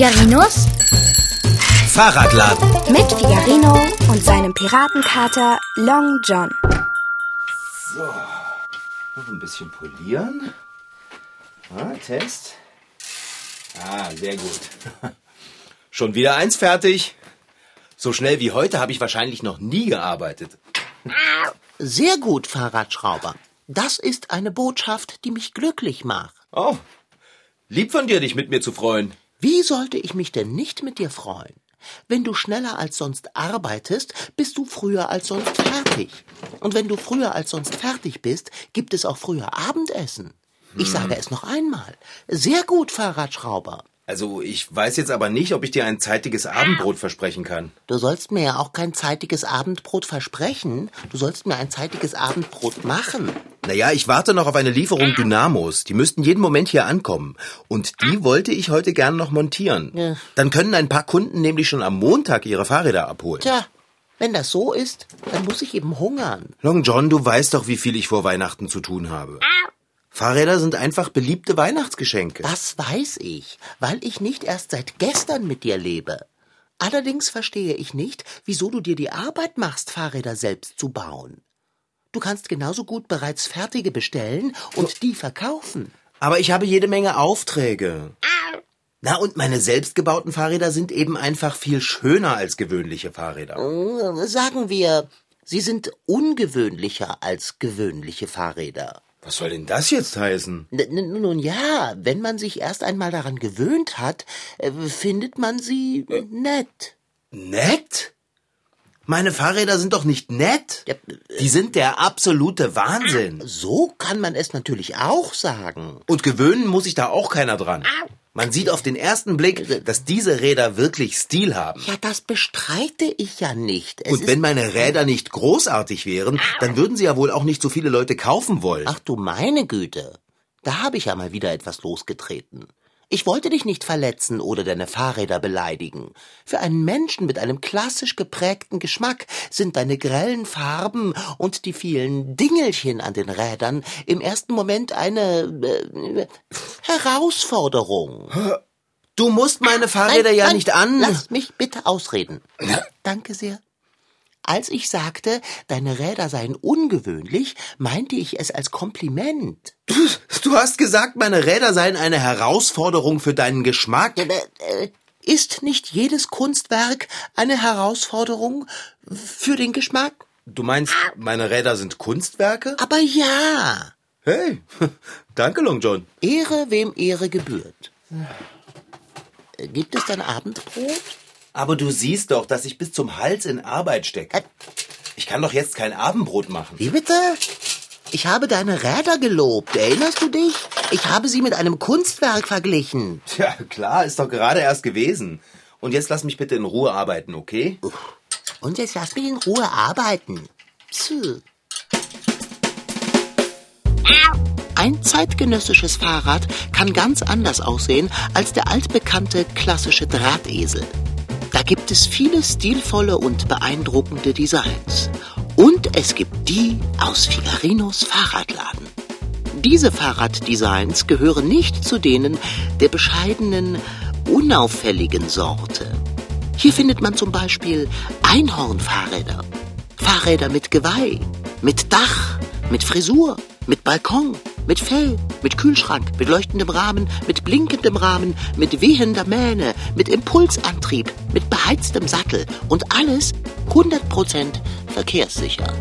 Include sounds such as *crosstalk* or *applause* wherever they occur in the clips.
Figarinos Fahrradladen. mit Figarino und seinem Piratenkater Long John. Noch ein bisschen polieren. Ah, Test. Ah, sehr gut. *laughs* Schon wieder eins fertig. So schnell wie heute habe ich wahrscheinlich noch nie gearbeitet. Sehr gut, Fahrradschrauber. Das ist eine Botschaft, die mich glücklich macht. Oh, lieb von dir, dich mit mir zu freuen. Wie sollte ich mich denn nicht mit dir freuen? Wenn du schneller als sonst arbeitest, bist du früher als sonst fertig. Und wenn du früher als sonst fertig bist, gibt es auch früher Abendessen. Ich sage es noch einmal. Sehr gut, Fahrradschrauber. Also, ich weiß jetzt aber nicht, ob ich dir ein zeitiges Abendbrot versprechen kann. Du sollst mir ja auch kein zeitiges Abendbrot versprechen. Du sollst mir ein zeitiges Abendbrot machen. Naja, ich warte noch auf eine Lieferung Dynamos. Die müssten jeden Moment hier ankommen. Und die wollte ich heute gern noch montieren. Ja. Dann können ein paar Kunden nämlich schon am Montag ihre Fahrräder abholen. Tja, wenn das so ist, dann muss ich eben hungern. Long John, du weißt doch, wie viel ich vor Weihnachten zu tun habe. Fahrräder sind einfach beliebte Weihnachtsgeschenke. Das weiß ich, weil ich nicht erst seit gestern mit dir lebe. Allerdings verstehe ich nicht, wieso du dir die Arbeit machst, Fahrräder selbst zu bauen. Du kannst genauso gut bereits fertige bestellen und die verkaufen. Aber ich habe jede Menge Aufträge. Na, und meine selbstgebauten Fahrräder sind eben einfach viel schöner als gewöhnliche Fahrräder. Sagen wir, sie sind ungewöhnlicher als gewöhnliche Fahrräder. Was soll denn das jetzt heißen? N nun ja, wenn man sich erst einmal daran gewöhnt hat, äh, findet man sie nett. Nett? Meine Fahrräder sind doch nicht nett. Ja, Die sind der absolute Wahnsinn. So kann man es natürlich auch sagen. Und gewöhnen muss sich da auch keiner dran. Man sieht auf den ersten Blick, dass diese Räder wirklich Stil haben. Ja, das bestreite ich ja nicht. Es Und wenn meine Räder nicht großartig wären, dann würden sie ja wohl auch nicht so viele Leute kaufen wollen. Ach du meine Güte. Da habe ich ja mal wieder etwas losgetreten. Ich wollte dich nicht verletzen oder deine Fahrräder beleidigen. Für einen Menschen mit einem klassisch geprägten Geschmack sind deine grellen Farben und die vielen Dingelchen an den Rädern im ersten Moment eine äh, Herausforderung. Du musst meine Fahrräder Nein, ja nein, nicht an. Lass mich bitte ausreden. Danke sehr. Als ich sagte, deine Räder seien ungewöhnlich, meinte ich es als Kompliment. *laughs* Du hast gesagt, meine Räder seien eine Herausforderung für deinen Geschmack. Äh, äh, Ist nicht jedes Kunstwerk eine Herausforderung für den Geschmack? Du meinst, meine Räder sind Kunstwerke? Aber ja, Hey, *laughs* danke, Long John. Ehre wem Ehre gebührt. Äh, Gibt es dann Abendbrot? Aber du siehst doch, dass ich bis zum Hals in Arbeit stecke. Ich kann doch jetzt kein Abendbrot machen. Wie bitte? Ich habe deine Räder gelobt, erinnerst du dich? Ich habe sie mit einem Kunstwerk verglichen. Tja, klar, ist doch gerade erst gewesen. Und jetzt lass mich bitte in Ruhe arbeiten, okay? Und jetzt lass mich in Ruhe arbeiten. Psst. Ein zeitgenössisches Fahrrad kann ganz anders aussehen als der altbekannte klassische Drahtesel. Da gibt es viele stilvolle und beeindruckende Designs. Und es gibt die aus Figarinos Fahrradladen. Diese Fahrraddesigns gehören nicht zu denen der bescheidenen, unauffälligen Sorte. Hier findet man zum Beispiel Einhornfahrräder, Fahrräder mit Geweih, mit Dach, mit Frisur, mit Balkon, mit Fell, mit Kühlschrank, mit leuchtendem Rahmen, mit blinkendem Rahmen, mit wehender Mähne, mit Impulsantrieb, mit beheiztem Sattel und alles 100% verkehrssicher.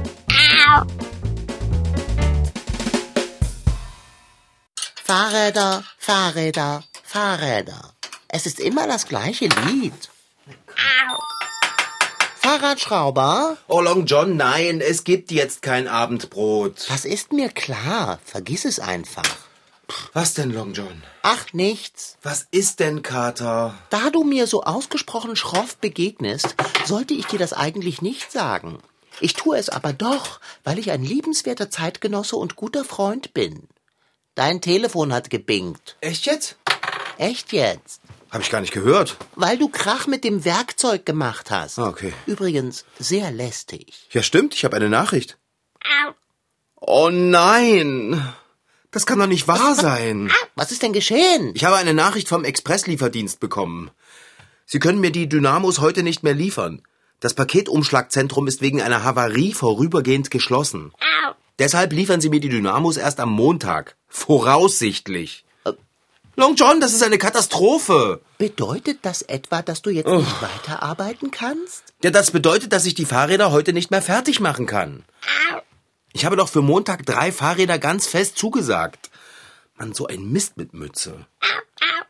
Fahrräder, Fahrräder, Fahrräder. Es ist immer das gleiche Lied. Fahrradschrauber? Oh, Long John, nein, es gibt jetzt kein Abendbrot. Das ist mir klar. Vergiss es einfach. Was denn, Long John? Ach, nichts. Was ist denn, Kater? Da du mir so ausgesprochen schroff begegnest, sollte ich dir das eigentlich nicht sagen. Ich tue es aber doch, weil ich ein liebenswerter Zeitgenosse und guter Freund bin. Dein Telefon hat gebingt. Echt jetzt? Echt jetzt? Hab ich gar nicht gehört. Weil du Krach mit dem Werkzeug gemacht hast. Ah, okay. Übrigens sehr lästig. Ja, stimmt, ich habe eine Nachricht. Oh nein! Das kann doch nicht wahr sein. Was ist denn geschehen? Ich habe eine Nachricht vom Expresslieferdienst bekommen. Sie können mir die Dynamos heute nicht mehr liefern. Das Paketumschlagzentrum ist wegen einer Havarie vorübergehend geschlossen. Deshalb liefern Sie mir die Dynamos erst am Montag. Voraussichtlich. Long John, das ist eine Katastrophe. Bedeutet das etwa, dass du jetzt nicht weiterarbeiten kannst? Ja, das bedeutet, dass ich die Fahrräder heute nicht mehr fertig machen kann. Ich habe doch für Montag drei Fahrräder ganz fest zugesagt. Mann, so ein Mist mit Mütze.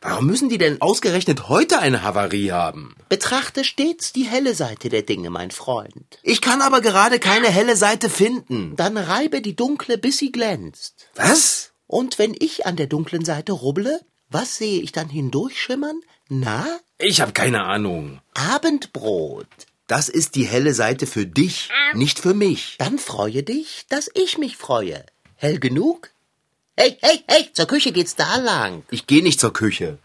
Warum müssen die denn ausgerechnet heute eine Havarie haben? Betrachte stets die helle Seite der Dinge, mein Freund. Ich kann aber gerade keine helle Seite finden. Dann reibe die dunkle, bis sie glänzt. Was? Und wenn ich an der dunklen Seite rubble, was sehe ich dann hindurchschimmern? Na? Ich habe keine Ahnung. Abendbrot. Das ist die helle Seite für dich, nicht für mich. Dann freue dich, dass ich mich freue. Hell genug? Hey, hey, hey, zur Küche geht's da lang. Ich gehe nicht zur Küche.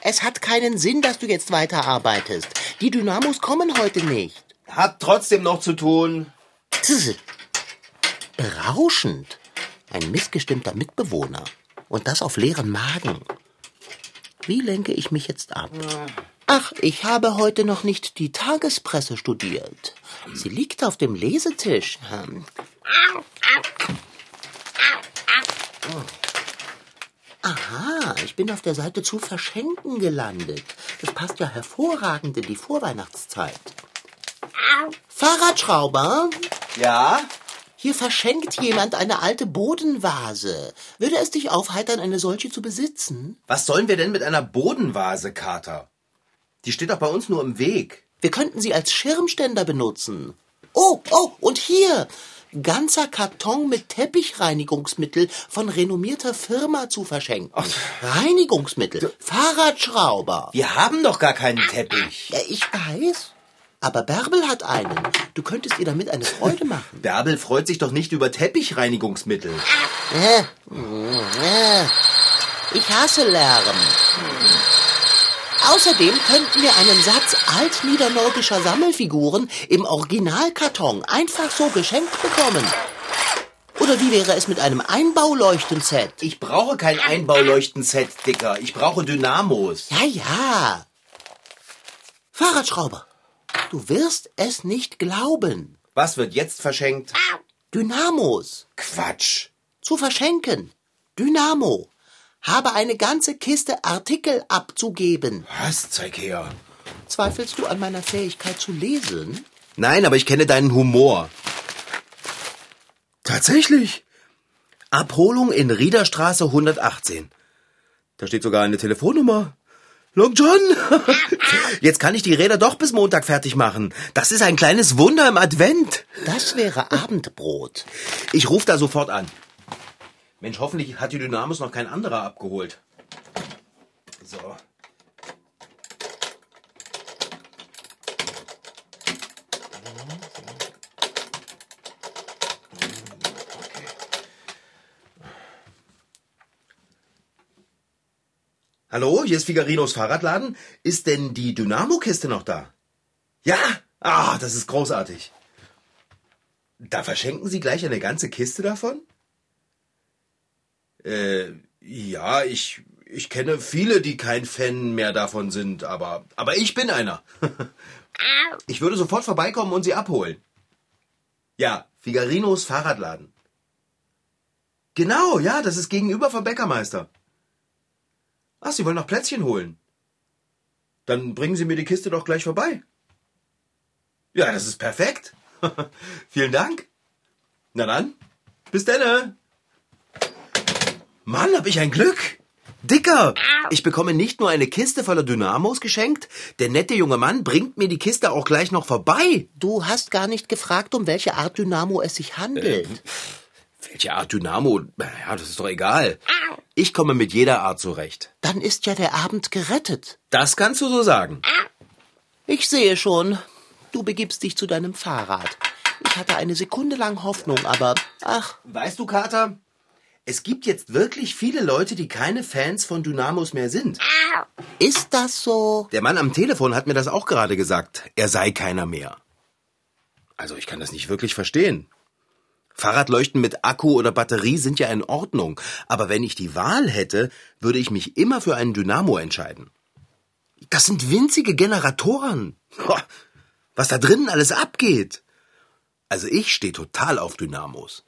Es hat keinen Sinn, dass du jetzt weiterarbeitest. Die Dynamos kommen heute nicht. Hat trotzdem noch zu tun. Berauschend. Ein missgestimmter Mitbewohner. Und das auf leeren Magen. Wie lenke ich mich jetzt ab? Ach, ich habe heute noch nicht die Tagespresse studiert. Sie liegt auf dem Lesetisch. Hm. Aha, ich bin auf der Seite zu verschenken gelandet. Das passt ja hervorragend in die Vorweihnachtszeit. Fahrradschrauber, Ja? Hier verschenkt jemand eine alte Bodenvase. Würde es dich aufheitern, eine solche zu besitzen? Was sollen wir denn mit einer Bodenvase, Kater? Die steht doch bei uns nur im Weg. Wir könnten sie als Schirmständer benutzen. Oh, oh, und hier! Ganzer Karton mit Teppichreinigungsmittel von renommierter Firma zu verschenken. Reinigungsmittel, Fahrradschrauber. Wir haben doch gar keinen Teppich. Ja, ich weiß. Aber Bärbel hat einen. Du könntest ihr damit eine Freude machen. Bärbel freut sich doch nicht über Teppichreinigungsmittel. Äh, äh, Ich hasse Lärm. Außerdem könnten wir einen Satz altniedernordischer Sammelfiguren im Originalkarton einfach so geschenkt bekommen. Oder wie wäre es mit einem Einbauleuchtenset? Ich brauche kein Einbauleuchtenset, Dicker. Ich brauche Dynamos. Ja, ja. Fahrradschrauber, du wirst es nicht glauben. Was wird jetzt verschenkt? Dynamos. Quatsch. Zu verschenken. Dynamo. Habe eine ganze Kiste Artikel abzugeben. Was? Zeig her. Zweifelst du an meiner Fähigkeit zu lesen? Nein, aber ich kenne deinen Humor. Tatsächlich. Abholung in Riederstraße 118. Da steht sogar eine Telefonnummer. Long John! *laughs* Jetzt kann ich die Räder doch bis Montag fertig machen. Das ist ein kleines Wunder im Advent. Das wäre Abendbrot. Ich rufe da sofort an. Mensch, hoffentlich hat die Dynamos noch kein anderer abgeholt. So. Hallo, hier ist Figarinos Fahrradladen. Ist denn die Dynamo-Kiste noch da? Ja? Ah, das ist großartig. Da verschenken Sie gleich eine ganze Kiste davon? Äh, ja, ich, ich kenne viele, die kein Fan mehr davon sind, aber, aber ich bin einer. *laughs* ich würde sofort vorbeikommen und sie abholen. Ja, Figarinos Fahrradladen. Genau, ja, das ist gegenüber vom Bäckermeister. Ach, Sie wollen noch Plätzchen holen. Dann bringen Sie mir die Kiste doch gleich vorbei. Ja, das ist perfekt. *laughs* Vielen Dank. Na dann, bis denne. Mann, hab ich ein Glück. Dicker, ich bekomme nicht nur eine Kiste voller Dynamos geschenkt, der nette junge Mann bringt mir die Kiste auch gleich noch vorbei. Du hast gar nicht gefragt, um welche Art Dynamo es sich handelt. Welche Art Dynamo? Ja, das ist doch egal. Ich komme mit jeder Art zurecht. Dann ist ja der Abend gerettet. Das kannst du so sagen. Ich sehe schon, du begibst dich zu deinem Fahrrad. Ich hatte eine Sekunde lang Hoffnung, aber ach, Weißt du, Kater, es gibt jetzt wirklich viele Leute, die keine Fans von Dynamos mehr sind. ist das so? Der Mann am Telefon hat mir das auch gerade gesagt. Er sei keiner mehr. Also ich kann das nicht wirklich verstehen. Fahrradleuchten mit Akku oder Batterie sind ja in Ordnung, aber wenn ich die Wahl hätte, würde ich mich immer für einen Dynamo entscheiden. Das sind winzige Generatoren. Was da drinnen alles abgeht. Also ich stehe total auf Dynamos.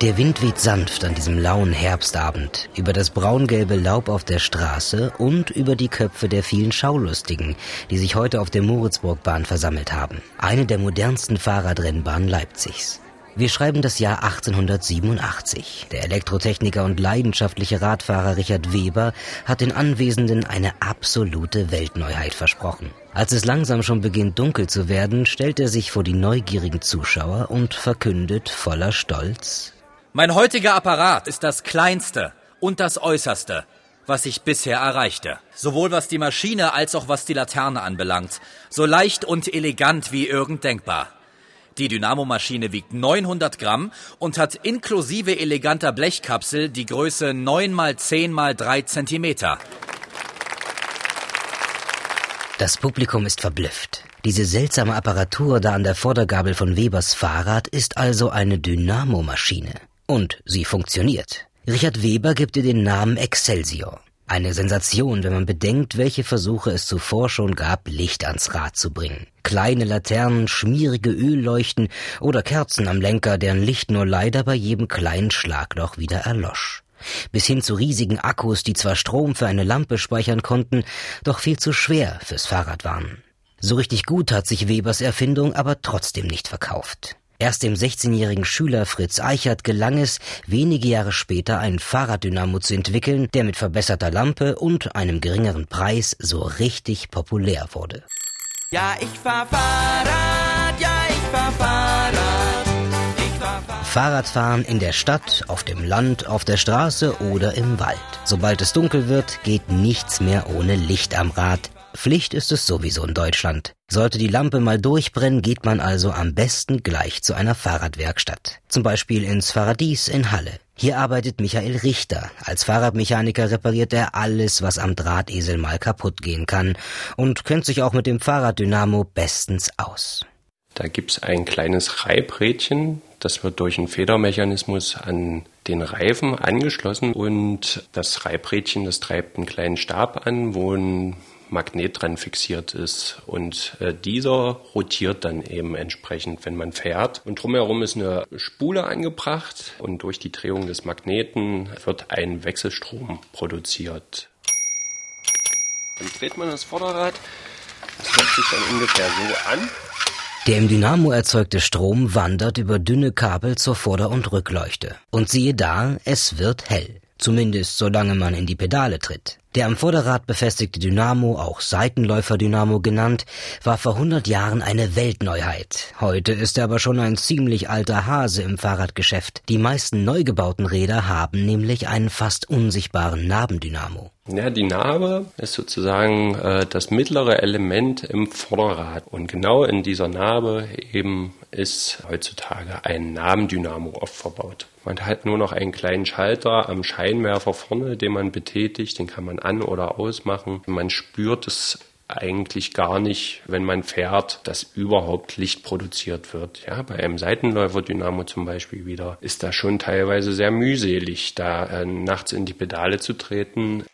Der Wind weht sanft an diesem lauen Herbstabend über das braungelbe Laub auf der Straße und über die Köpfe der vielen Schaulustigen, die sich heute auf der Moritzburgbahn versammelt haben, eine der modernsten Fahrradrennbahnen Leipzigs. Wir schreiben das Jahr 1887. Der Elektrotechniker und leidenschaftliche Radfahrer Richard Weber hat den Anwesenden eine absolute Weltneuheit versprochen. Als es langsam schon beginnt dunkel zu werden, stellt er sich vor die neugierigen Zuschauer und verkündet voller Stolz mein heutiger Apparat ist das kleinste und das äußerste, was ich bisher erreichte. Sowohl was die Maschine als auch was die Laterne anbelangt. So leicht und elegant wie irgend denkbar. Die Dynamomaschine wiegt 900 Gramm und hat inklusive eleganter Blechkapsel die Größe 9 x 10 x 3 Zentimeter. Das Publikum ist verblüfft. Diese seltsame Apparatur da an der Vordergabel von Webers Fahrrad ist also eine Dynamomaschine. Und sie funktioniert. Richard Weber gibt ihr den Namen Excelsior. Eine Sensation, wenn man bedenkt, welche Versuche es zuvor schon gab, Licht ans Rad zu bringen. Kleine Laternen, schmierige Ölleuchten oder Kerzen am Lenker, deren Licht nur leider bei jedem kleinen Schlagloch wieder erlosch. Bis hin zu riesigen Akkus, die zwar Strom für eine Lampe speichern konnten, doch viel zu schwer fürs Fahrrad waren. So richtig gut hat sich Webers Erfindung aber trotzdem nicht verkauft. Erst dem 16-jährigen Schüler Fritz Eichert gelang es, wenige Jahre später einen Fahrraddynamo zu entwickeln, der mit verbesserter Lampe und einem geringeren Preis so richtig populär wurde. Ja, ich fahr Fahrrad, ja, ich fahr Fahrrad. Fahrradfahren in der Stadt, auf dem Land, auf der Straße oder im Wald. Sobald es dunkel wird, geht nichts mehr ohne Licht am Rad. Pflicht ist es sowieso in Deutschland. Sollte die Lampe mal durchbrennen, geht man also am besten gleich zu einer Fahrradwerkstatt. Zum Beispiel ins Fahrradies in Halle. Hier arbeitet Michael Richter. Als Fahrradmechaniker repariert er alles, was am Drahtesel mal kaputt gehen kann und kennt sich auch mit dem Fahrraddynamo bestens aus. Da gibt's ein kleines Reibrädchen, das wird durch einen Federmechanismus an den Reifen angeschlossen und das Reibrädchen, das treibt einen kleinen Stab an, wo ein Magnet dran fixiert ist. Und äh, dieser rotiert dann eben entsprechend, wenn man fährt. Und drumherum ist eine Spule angebracht und durch die Drehung des Magneten wird ein Wechselstrom produziert. Dann dreht man das Vorderrad. Das hört sich dann ungefähr so an. Der im Dynamo erzeugte Strom wandert über dünne Kabel zur Vorder- und Rückleuchte. Und siehe da, es wird hell. Zumindest solange man in die Pedale tritt. Der am Vorderrad befestigte Dynamo, auch Seitenläufer-Dynamo genannt, war vor 100 Jahren eine Weltneuheit. Heute ist er aber schon ein ziemlich alter Hase im Fahrradgeschäft. Die meisten neu gebauten Räder haben nämlich einen fast unsichtbaren Nabendynamo. Ja, die Narbe ist sozusagen äh, das mittlere Element im Vorderrad. Und genau in dieser Narbe eben ist heutzutage ein Nabendynamo oft verbaut. Man hat nur noch einen kleinen Schalter am Scheinwerfer vorne, den man betätigt, den kann man an- oder ausmachen. Man spürt es eigentlich gar nicht, wenn man fährt, dass überhaupt Licht produziert wird. Ja, bei einem Seitenläufer-Dynamo zum Beispiel wieder ist das schon teilweise sehr mühselig, da äh, nachts in die Pedale zu treten.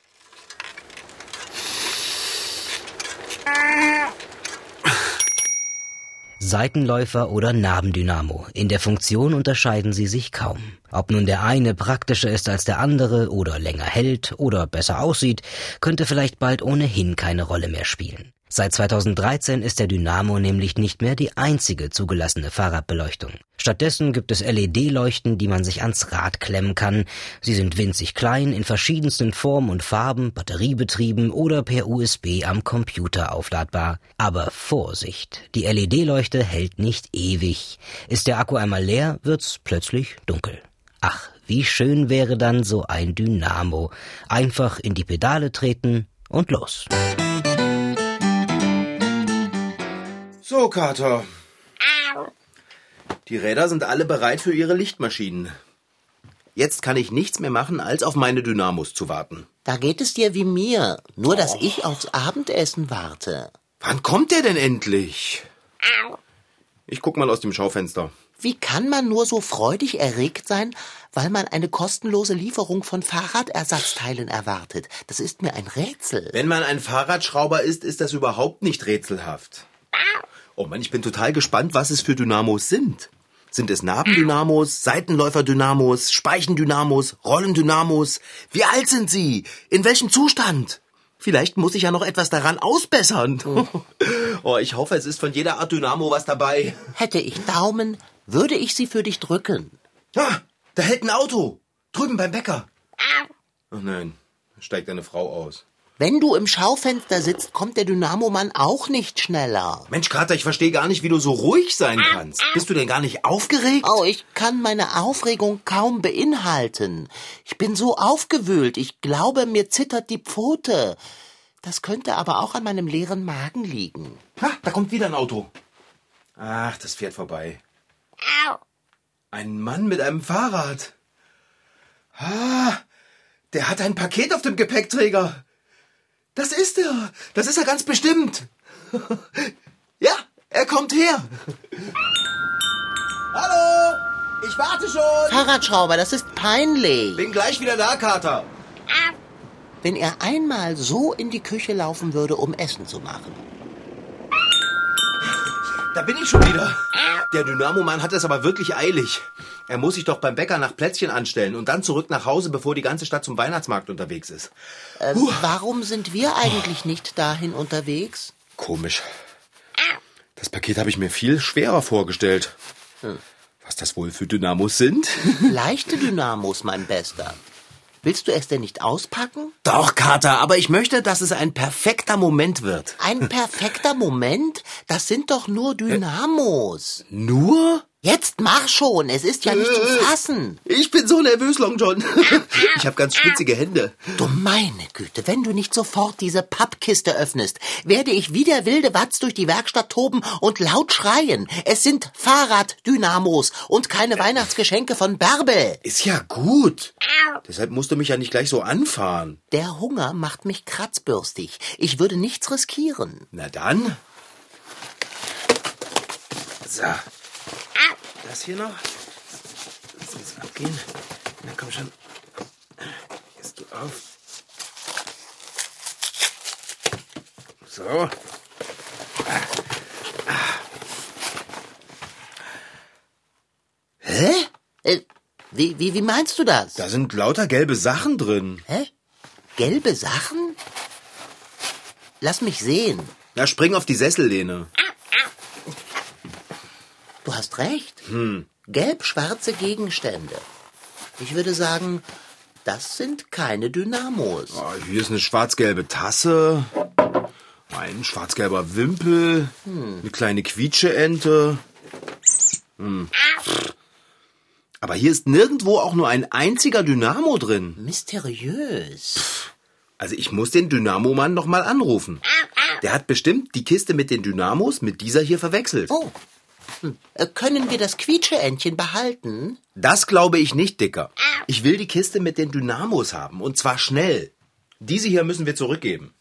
Seitenläufer oder Nabendynamo. In der Funktion unterscheiden sie sich kaum. Ob nun der eine praktischer ist als der andere oder länger hält oder besser aussieht, könnte vielleicht bald ohnehin keine Rolle mehr spielen. Seit 2013 ist der Dynamo nämlich nicht mehr die einzige zugelassene Fahrradbeleuchtung. Stattdessen gibt es LED-Leuchten, die man sich ans Rad klemmen kann. Sie sind winzig klein, in verschiedensten Formen und Farben, batteriebetrieben oder per USB am Computer aufladbar. Aber Vorsicht, die LED-Leuchte hält nicht ewig. Ist der Akku einmal leer, wird's plötzlich dunkel. Ach, wie schön wäre dann so ein Dynamo. Einfach in die Pedale treten und los. So, Kater. Die Räder sind alle bereit für ihre Lichtmaschinen. Jetzt kann ich nichts mehr machen, als auf meine Dynamos zu warten. Da geht es dir wie mir, nur dass ich aufs Abendessen warte. Wann kommt der denn endlich? Ich guck mal aus dem Schaufenster. Wie kann man nur so freudig erregt sein, weil man eine kostenlose Lieferung von Fahrradersatzteilen erwartet? Das ist mir ein Rätsel. Wenn man ein Fahrradschrauber ist, ist das überhaupt nicht rätselhaft. Oh Mann, ich bin total gespannt, was es für Dynamos sind. Sind es Nabendynamos, *clears throat* Seitenläuferdynamos, Speichendynamos, Rollendynamos? Wie alt sind sie? In welchem Zustand? Vielleicht muss ich ja noch etwas daran ausbessern. *laughs* Oh, ich hoffe, es ist von jeder Art Dynamo was dabei. Hätte ich Daumen, würde ich sie für dich drücken. Ah, da hält ein Auto. Drüben beim Bäcker. Oh nein, da steigt eine Frau aus. Wenn du im Schaufenster sitzt, kommt der Dynamomann auch nicht schneller. Mensch, Kater, ich verstehe gar nicht, wie du so ruhig sein kannst. Bist du denn gar nicht aufgeregt? Oh, ich kann meine Aufregung kaum beinhalten. Ich bin so aufgewühlt, ich glaube, mir zittert die Pfote. Das könnte aber auch an meinem leeren Magen liegen. Ha, da kommt wieder ein Auto. Ach, das fährt vorbei. Ein Mann mit einem Fahrrad. Ah, der hat ein Paket auf dem Gepäckträger. Das ist er. Das ist er ganz bestimmt. *laughs* ja, er kommt her. *laughs* Hallo, ich warte schon. Fahrradschrauber, das ist peinlich. Bin gleich wieder da, Kater. Wenn er einmal so in die Küche laufen würde, um Essen zu machen. Da bin ich schon wieder. Der Dynamomann hat es aber wirklich eilig. Er muss sich doch beim Bäcker nach Plätzchen anstellen und dann zurück nach Hause, bevor die ganze Stadt zum Weihnachtsmarkt unterwegs ist. Äh, warum sind wir eigentlich nicht dahin unterwegs? Komisch. Das Paket habe ich mir viel schwerer vorgestellt. Was das wohl für Dynamos sind? *laughs* Leichte Dynamos, mein Bester. Willst du es denn nicht auspacken? Doch, Kater, aber ich möchte, dass es ein perfekter Moment wird. Ein perfekter Moment? Das sind doch nur Dynamos. Nur? Jetzt mach schon, es ist ja nicht zu fassen. Ich bin so nervös, Long John. *laughs* Ich habe ganz schwitzige Hände. Du meine Güte, wenn du nicht sofort diese Pappkiste öffnest, werde ich wie der wilde Watz durch die Werkstatt toben und laut schreien. Es sind Fahrraddynamos und keine Weihnachtsgeschenke von Bärbel. Ist ja gut. Deshalb musst du mich ja nicht gleich so anfahren. Der Hunger macht mich kratzbürstig. Ich würde nichts riskieren. Na dann. So. Das hier noch. Das muss abgehen. Na komm schon. Jetzt geh auf. So. Hä? Äh, wie, wie, wie meinst du das? Da sind lauter gelbe Sachen drin. Hä? Gelbe Sachen? Lass mich sehen. Na, spring auf die Sessellehne. Du hast recht. Gelb-schwarze Gegenstände. Ich würde sagen, das sind keine Dynamos. Oh, hier ist eine schwarz-gelbe Tasse. Ein schwarz-gelber Wimpel. Eine kleine Quietscheente. Hm. Aber hier ist nirgendwo auch nur ein einziger Dynamo drin. Mysteriös. Also ich muss den Dynamomann noch mal anrufen. Der hat bestimmt die Kiste mit den Dynamos mit dieser hier verwechselt. Oh. Äh, Können wir das Quietscheentchen behalten? Das glaube ich nicht, Dicker. Ich will die Kiste mit den Dynamos haben. Und zwar schnell. Diese hier müssen wir zurückgeben.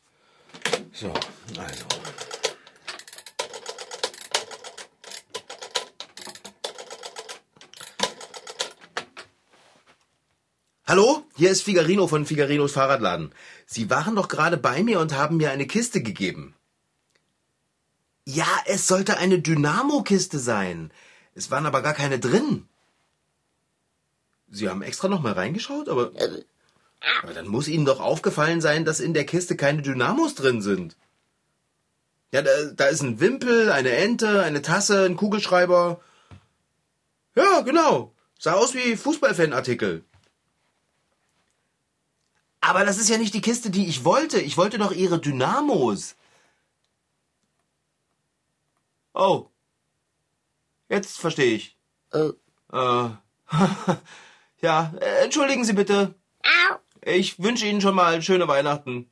So, also. Hallo, hier ist Figarino von Figarinos Fahrradladen. Sie waren doch gerade bei mir und haben mir eine Kiste gegeben. Ja, es sollte eine Dynamo-Kiste sein. Es waren aber gar keine drin. Sie haben extra noch mal reingeschaut, aber, aber dann muss Ihnen doch aufgefallen sein, dass in der Kiste keine Dynamos drin sind. Ja, da, da ist ein Wimpel, eine Ente, eine Tasse, ein Kugelschreiber. Ja, genau. Sah aus wie Fußballfanartikel. Aber das ist ja nicht die Kiste, die ich wollte. Ich wollte doch Ihre Dynamos. Oh. Jetzt verstehe ich. Äh, Äh. *laughs* ja, entschuldigen Sie bitte. Ich wünsche Ihnen schon mal schöne Weihnachten.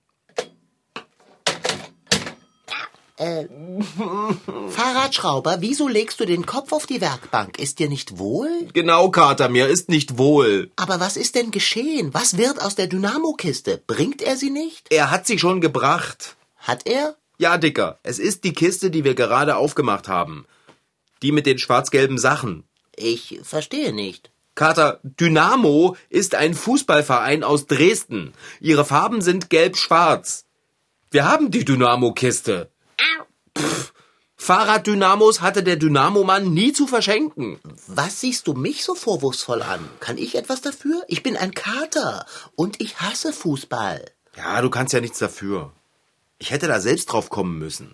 äh, Fahrradschrauber, wieso legst du den Kopf auf die Werkbank? Ist dir nicht wohl? Genau, Kater, mir ist nicht wohl. Aber was ist denn geschehen? Was wird aus der Dynamo-Kiste? Bringt er sie nicht? Er hat sie schon gebracht. Hat er? Ja, Dicker, es ist die Kiste, die wir gerade aufgemacht haben. Die mit den schwarz-gelben Sachen. Ich verstehe nicht. Kater, Dynamo ist ein Fußballverein aus Dresden. Ihre Farben sind gelb-schwarz. Wir haben die Dynamo-Kiste. Fahrraddynamos hatte der Dynamomann nie zu verschenken. Was siehst du mich so vorwurfsvoll an? Kann ich etwas dafür? Ich bin ein Kater und ich hasse Fußball. Ja, du kannst ja nichts dafür. Ich hätte da selbst drauf kommen müssen.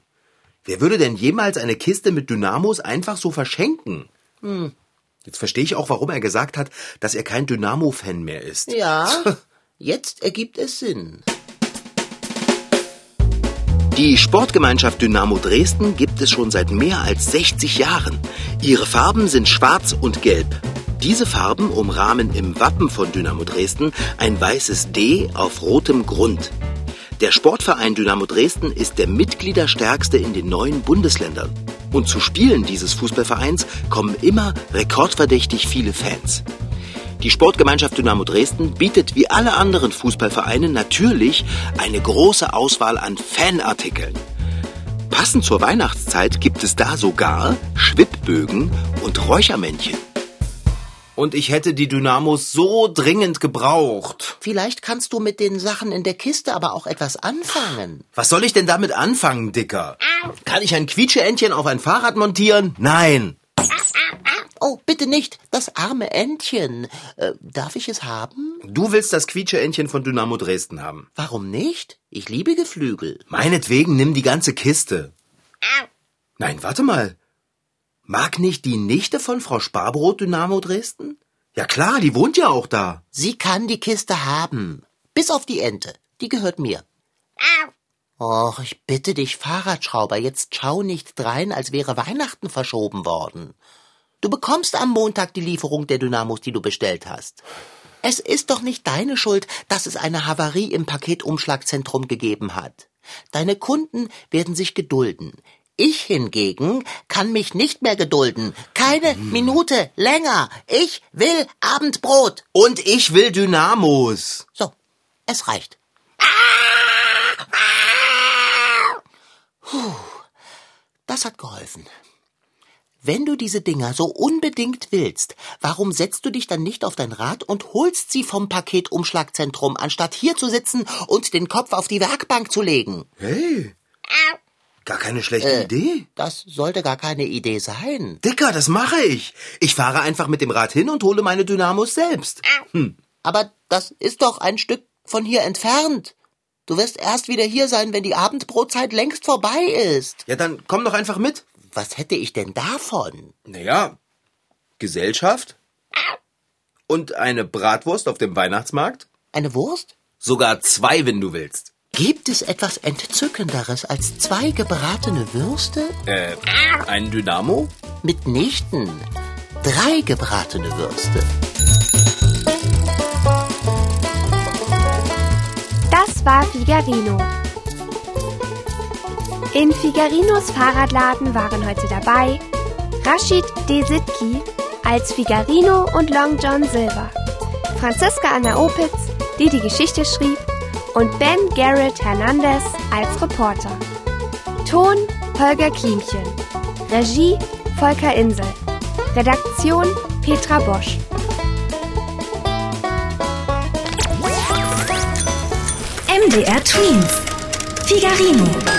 Wer würde denn jemals eine Kiste mit Dynamos einfach so verschenken? Hm. Jetzt verstehe ich auch, warum er gesagt hat, dass er kein Dynamo-Fan mehr ist. Ja, *laughs* jetzt ergibt es Sinn. Die Sportgemeinschaft Dynamo Dresden gibt es schon seit mehr als 60 Jahren. Ihre Farben sind schwarz und gelb. Diese Farben umrahmen im Wappen von Dynamo Dresden ein weißes D auf rotem Grund. Der Sportverein Dynamo Dresden ist der Mitgliederstärkste in den neuen Bundesländern. Und zu Spielen dieses Fußballvereins kommen immer rekordverdächtig viele Fans. Die Sportgemeinschaft Dynamo Dresden bietet wie alle anderen Fußballvereine natürlich eine große Auswahl an Fanartikeln. Passend zur Weihnachtszeit gibt es da sogar Schwibbögen und Räuchermännchen. Und ich hätte die Dynamos so dringend gebraucht. Vielleicht kannst du mit den Sachen in der Kiste aber auch etwas anfangen. Was soll ich denn damit anfangen, Dicker? Kann ich ein Quietscheentchen auf ein Fahrrad montieren? Nein. Oh, bitte nicht. Das arme Entchen. Äh, darf ich es haben? Du willst das Quietscheentchen von Dynamo Dresden haben. Warum nicht? Ich liebe Geflügel. Meinetwegen nimm die ganze Kiste. Nein, warte mal. Mag nicht die Nichte von Frau Sparbrot Dynamo Dresden? Ja klar, die wohnt ja auch da. Sie kann die Kiste haben. Bis auf die Ente. Die gehört mir. Och, ich bitte dich, Fahrradschrauber, jetzt schau nicht drein, als wäre Weihnachten verschoben worden. Du bekommst am Montag die Lieferung der Dynamos, die du bestellt hast. Es ist doch nicht deine Schuld, dass es eine Havarie im Paketumschlagzentrum gegeben hat. Deine Kunden werden sich gedulden. Ich hingegen kann mich nicht mehr gedulden. Keine Minute länger. Ich will Abendbrot. Und ich will Dynamos. So, es reicht. Puh, das hat geholfen. Wenn du diese Dinger so unbedingt willst, warum setzt du dich dann nicht auf dein Rad und holst sie vom Paketumschlagzentrum, anstatt hier zu sitzen und den Kopf auf die Werkbank zu legen? Hey. Gar keine schlechte Äh. Idee. Das sollte gar keine Idee sein. Dicker, das mache ich. Ich fahre einfach mit dem Rad hin und hole meine Dynamos selbst. Aber das ist doch ein Stück von hier entfernt. Du wirst erst wieder hier sein, wenn die Abendbrotzeit längst vorbei ist. Ja, dann komm doch einfach mit. Was hätte ich denn davon? Naja, Gesellschaft und eine Bratwurst auf dem Weihnachtsmarkt. Eine Wurst? Sogar zwei, wenn du willst. Gibt es etwas Entzückenderes als zwei gebratene Würste? Äh, ein Dynamo? Mitnichten. Drei gebratene Würste. Das war Figarino. In Figarinos Fahrradladen waren heute dabei Rashid Desitki als Figarino und Long John Silver, Franziska Anna Opitz, die die Geschichte schrieb, und Ben Garrett Hernandez als Reporter. Ton Holger Klimchen. Regie Volker Insel. Redaktion Petra Bosch. MDR Twins. Figarino.